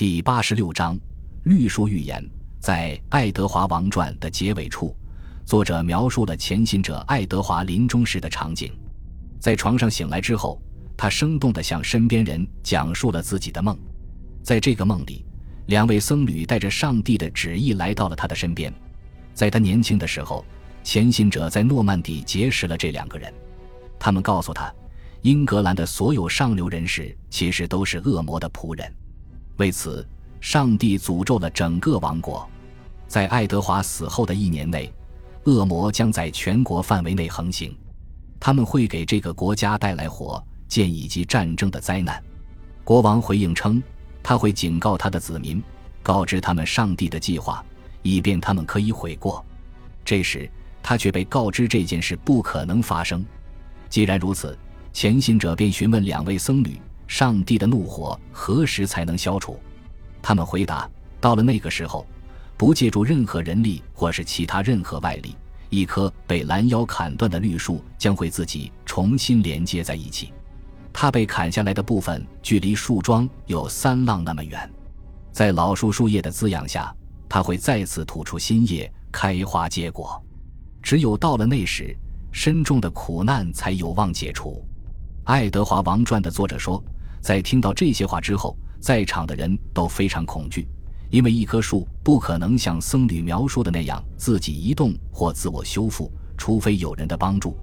第八十六章绿树预言。在《爱德华王传》的结尾处，作者描述了前行者爱德华临终时的场景。在床上醒来之后，他生动地向身边人讲述了自己的梦。在这个梦里，两位僧侣带着上帝的旨意来到了他的身边。在他年轻的时候，前行者在诺曼底结识了这两个人。他们告诉他，英格兰的所有上流人士其实都是恶魔的仆人。为此，上帝诅咒了整个王国。在爱德华死后的一年内，恶魔将在全国范围内横行，他们会给这个国家带来火箭以及战争的灾难。国王回应称，他会警告他的子民，告知他们上帝的计划，以便他们可以悔过。这时，他却被告知这件事不可能发生。既然如此，前行者便询问两位僧侣：上帝的怒火何时才能消除？他们回答：到了那个时候，不借助任何人力或是其他任何外力，一棵被拦腰砍断的绿树将会自己重新连接在一起。它被砍下来的部分距离树桩有三浪那么远，在老树树叶的滋养下，它会再次吐出新叶，开花结果。只有到了那时。深重的苦难才有望解除。爱德华王传的作者说，在听到这些话之后，在场的人都非常恐惧，因为一棵树不可能像僧侣描述的那样自己移动或自我修复，除非有人的帮助。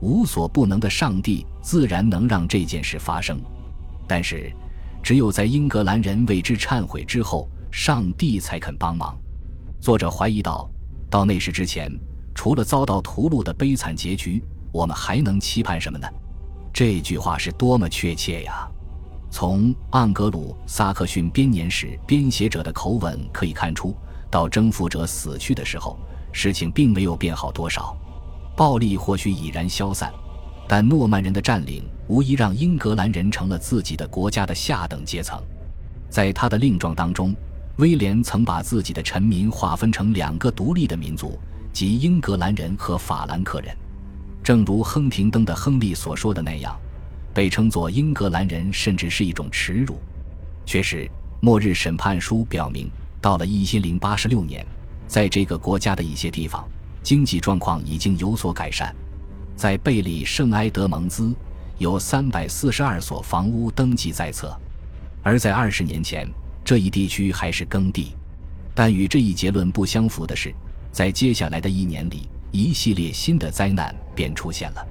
无所不能的上帝自然能让这件事发生，但是，只有在英格兰人为之忏悔之后，上帝才肯帮忙。作者怀疑到，到那时之前。除了遭到屠戮的悲惨结局，我们还能期盼什么呢？这句话是多么确切呀！从盎格鲁撒克逊编年史编写者的口吻可以看出，到征服者死去的时候，事情并没有变好多少。暴力或许已然消散，但诺曼人的占领无疑让英格兰人成了自己的国家的下等阶层。在他的令状当中，威廉曾把自己的臣民划分成两个独立的民族。即英格兰人和法兰克人，正如亨廷登的亨利所说的那样，被称作英格兰人甚至是一种耻辱。确实，《末日审判书》表明，到了一零八六年，在这个国家的一些地方，经济状况已经有所改善。在贝里圣埃德蒙兹，有三百四十二所房屋登记在册，而在二十年前，这一地区还是耕地。但与这一结论不相符的是。在接下来的一年里，一系列新的灾难便出现了。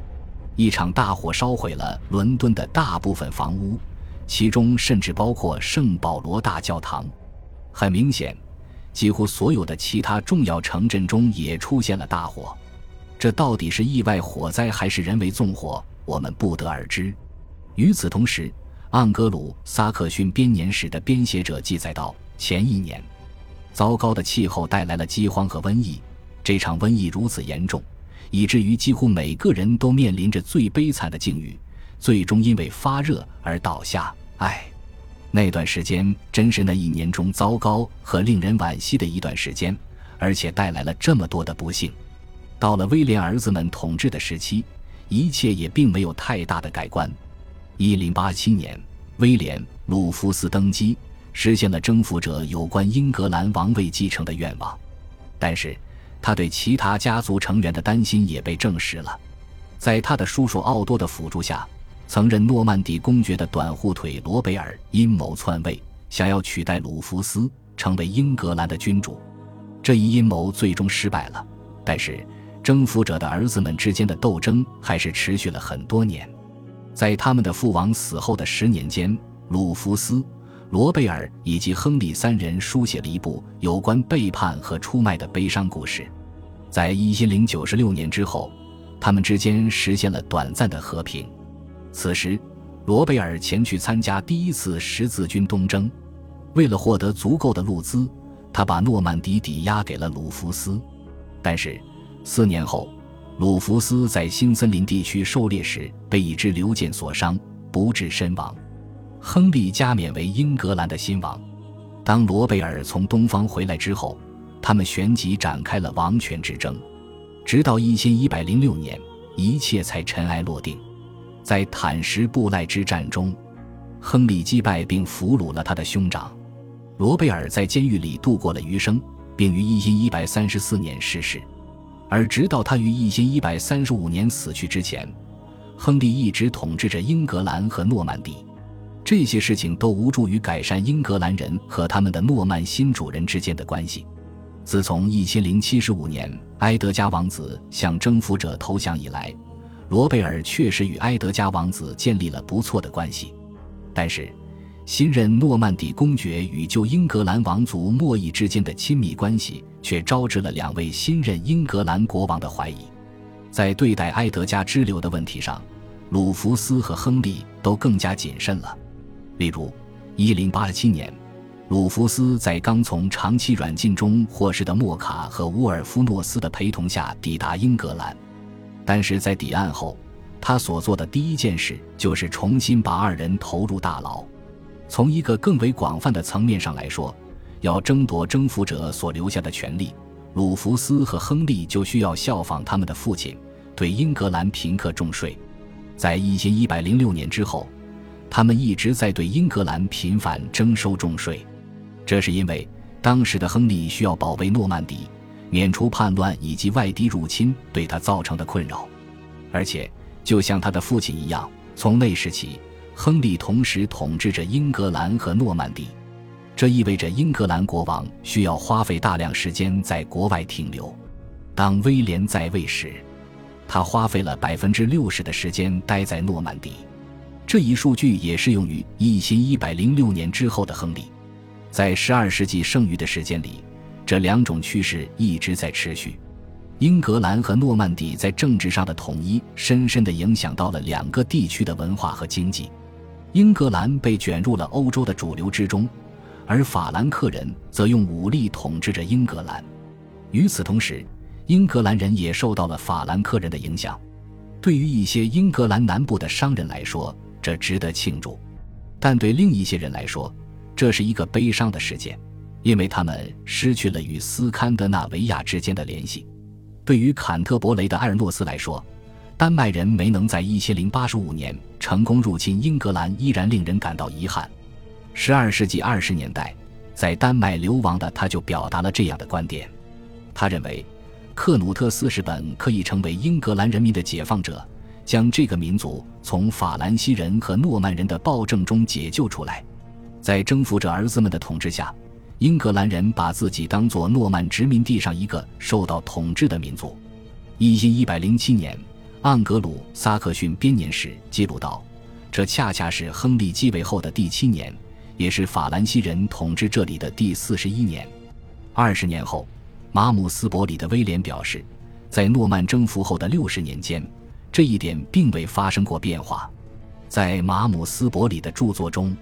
一场大火烧毁了伦敦的大部分房屋，其中甚至包括圣保罗大教堂。很明显，几乎所有的其他重要城镇中也出现了大火。这到底是意外火灾还是人为纵火，我们不得而知。与此同时，盎格鲁撒克逊编年史的编写者记载道：前一年。糟糕的气候带来了饥荒和瘟疫，这场瘟疫如此严重，以至于几乎每个人都面临着最悲惨的境遇，最终因为发热而倒下。唉，那段时间真是那一年中糟糕和令人惋惜的一段时间，而且带来了这么多的不幸。到了威廉儿子们统治的时期，一切也并没有太大的改观。一零八七年，威廉·鲁福斯登基。实现了征服者有关英格兰王位继承的愿望，但是他对其他家族成员的担心也被证实了。在他的叔叔奥多的辅助下，曾任诺曼底公爵的短护腿罗贝尔阴谋篡位，想要取代鲁弗斯成为英格兰的君主。这一阴谋最终失败了，但是征服者的儿子们之间的斗争还是持续了很多年。在他们的父王死后的十年间，鲁弗斯。罗贝尔以及亨利三人书写了一部有关背叛和出卖的悲伤故事。在一千零九十六年之后，他们之间实现了短暂的和平。此时，罗贝尔前去参加第一次十字军东征，为了获得足够的物资，他把诺曼底抵押给了鲁弗斯。但是，四年后，鲁弗斯在新森林地区狩猎时被一支流箭所伤，不治身亡。亨利加冕为英格兰的新王。当罗贝尔从东方回来之后，他们旋即展开了王权之争，直到一千一百零六年，一切才尘埃落定。在坦什布赖之战中，亨利击败并俘虏了他的兄长。罗贝尔在监狱里度过了余生，并于一一百三十四年逝世。而直到他于一一百三十五年死去之前，亨利一直统治着英格兰和诺曼底。这些事情都无助于改善英格兰人和他们的诺曼新主人之间的关系。自从一千零七十五年埃德加王子向征服者投降以来，罗贝尔确实与埃德加王子建立了不错的关系。但是，新任诺曼底公爵与旧英格兰王族莫伊之间的亲密关系，却招致了两位新任英格兰国王的怀疑。在对待埃德加支流的问题上，鲁弗斯和亨利都更加谨慎了。例如，一零八七年，鲁弗斯在刚从长期软禁中获释的莫卡和乌尔夫诺斯的陪同下抵达英格兰，但是在抵岸后，他所做的第一件事就是重新把二人投入大牢。从一个更为广泛的层面上来说，要争夺征服者所留下的权利，鲁弗斯和亨利就需要效仿他们的父亲，对英格兰平克重税。在一千一百零六年之后。他们一直在对英格兰频繁征收重税，这是因为当时的亨利需要保卫诺曼底，免除叛乱以及外敌入侵对他造成的困扰。而且，就像他的父亲一样，从那时起，亨利同时统治着英格兰和诺曼底。这意味着英格兰国王需要花费大量时间在国外停留。当威廉在位时，他花费了百分之六十的时间待在诺曼底。这一数据也适用于一千一百零六年之后的亨利。在十二世纪剩余的时间里，这两种趋势一直在持续。英格兰和诺曼底在政治上的统一，深深地影响到了两个地区的文化和经济。英格兰被卷入了欧洲的主流之中，而法兰克人则用武力统治着英格兰。与此同时，英格兰人也受到了法兰克人的影响。对于一些英格兰南部的商人来说，这值得庆祝，但对另一些人来说，这是一个悲伤的事件，因为他们失去了与斯堪的纳维亚之间的联系。对于坎特伯雷的埃尔诺斯来说，丹麦人没能在一千零八十五年成功入侵英格兰，依然令人感到遗憾。十二世纪二十年代，在丹麦流亡的他就表达了这样的观点：他认为，克努特斯是本可以成为英格兰人民的解放者。将这个民族从法兰西人和诺曼人的暴政中解救出来，在征服者儿子们的统治下，英格兰人把自己当作诺曼殖民地上一个受到统治的民族。一千一百零七年，盎格鲁撒克逊编年史记录道，这恰恰是亨利继位后的第七年，也是法兰西人统治这里的第四十一年。二十年后，马姆斯伯里的威廉表示，在诺曼征服后的六十年间。这一点并未发生过变化，在马姆斯伯里的著作中，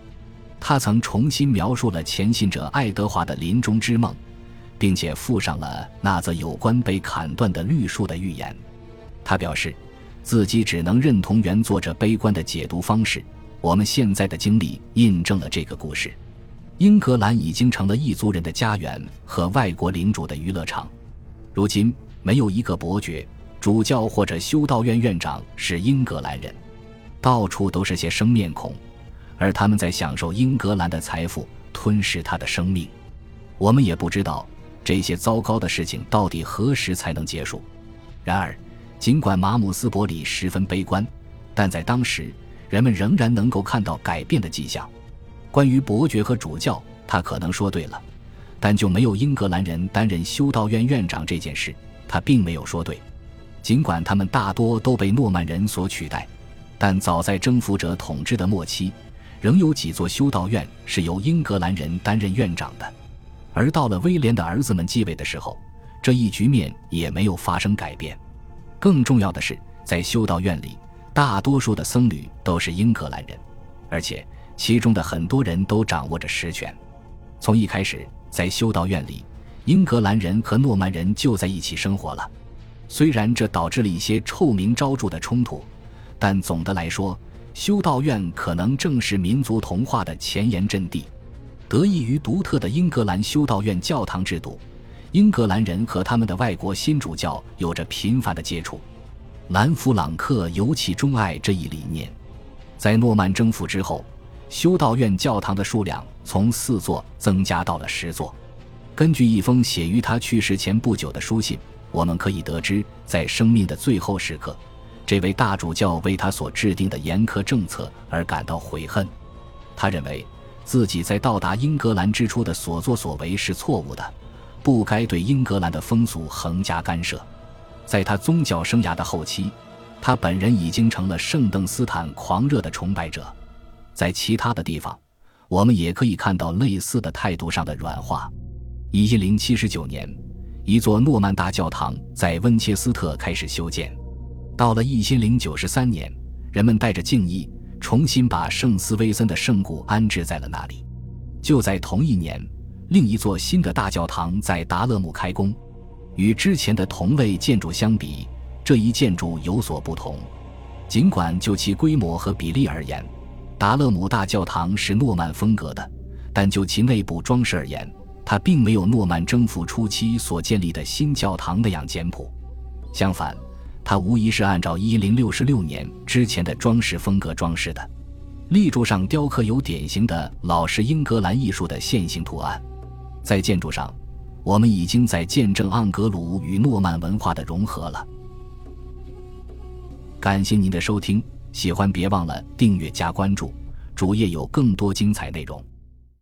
他曾重新描述了前信者爱德华的临终之梦，并且附上了那则有关被砍断的绿树的预言。他表示，自己只能认同原作者悲观的解读方式。我们现在的经历印证了这个故事：英格兰已经成了异族人的家园和外国领主的娱乐场。如今，没有一个伯爵。主教或者修道院院长是英格兰人，到处都是些生面孔，而他们在享受英格兰的财富，吞噬他的生命。我们也不知道这些糟糕的事情到底何时才能结束。然而，尽管马姆斯伯里十分悲观，但在当时，人们仍然能够看到改变的迹象。关于伯爵和主教，他可能说对了，但就没有英格兰人担任修道院院长这件事，他并没有说对。尽管他们大多都被诺曼人所取代，但早在征服者统治的末期，仍有几座修道院是由英格兰人担任院长的。而到了威廉的儿子们继位的时候，这一局面也没有发生改变。更重要的是，在修道院里，大多数的僧侣都是英格兰人，而且其中的很多人都掌握着实权。从一开始，在修道院里，英格兰人和诺曼人就在一起生活了。虽然这导致了一些臭名昭著的冲突，但总的来说，修道院可能正是民族同化的前沿阵地。得益于独特的英格兰修道院教堂制度，英格兰人和他们的外国新主教有着频繁的接触。兰弗朗克尤其钟爱这一理念。在诺曼征服之后，修道院教堂的数量从四座增加到了十座。根据一封写于他去世前不久的书信，我们可以得知，在生命的最后时刻，这位大主教为他所制定的严苛政策而感到悔恨。他认为自己在到达英格兰之初的所作所为是错误的，不该对英格兰的风俗横加干涉。在他宗教生涯的后期，他本人已经成了圣邓斯坦狂热的崇拜者。在其他的地方，我们也可以看到类似的态度上的软化。一零七十年，一座诺曼大教堂在温切斯特开始修建。到了一千零九十三年，人们带着敬意，重新把圣斯威森的圣骨安置在了那里。就在同一年，另一座新的大教堂在达勒姆开工。与之前的同类建筑相比，这一建筑有所不同。尽管就其规模和比例而言，达勒姆大教堂是诺曼风格的，但就其内部装饰而言，它并没有诺曼征服初期所建立的新教堂那样简朴。相反，它无疑是按照1066年之前的装饰风格装饰的。立柱上雕刻有典型的老式英格兰艺术的线形图案。在建筑上，我们已经在见证盎格鲁与诺曼文化的融合了。感谢您的收听。喜欢别忘了订阅加关注，主页有更多精彩内容。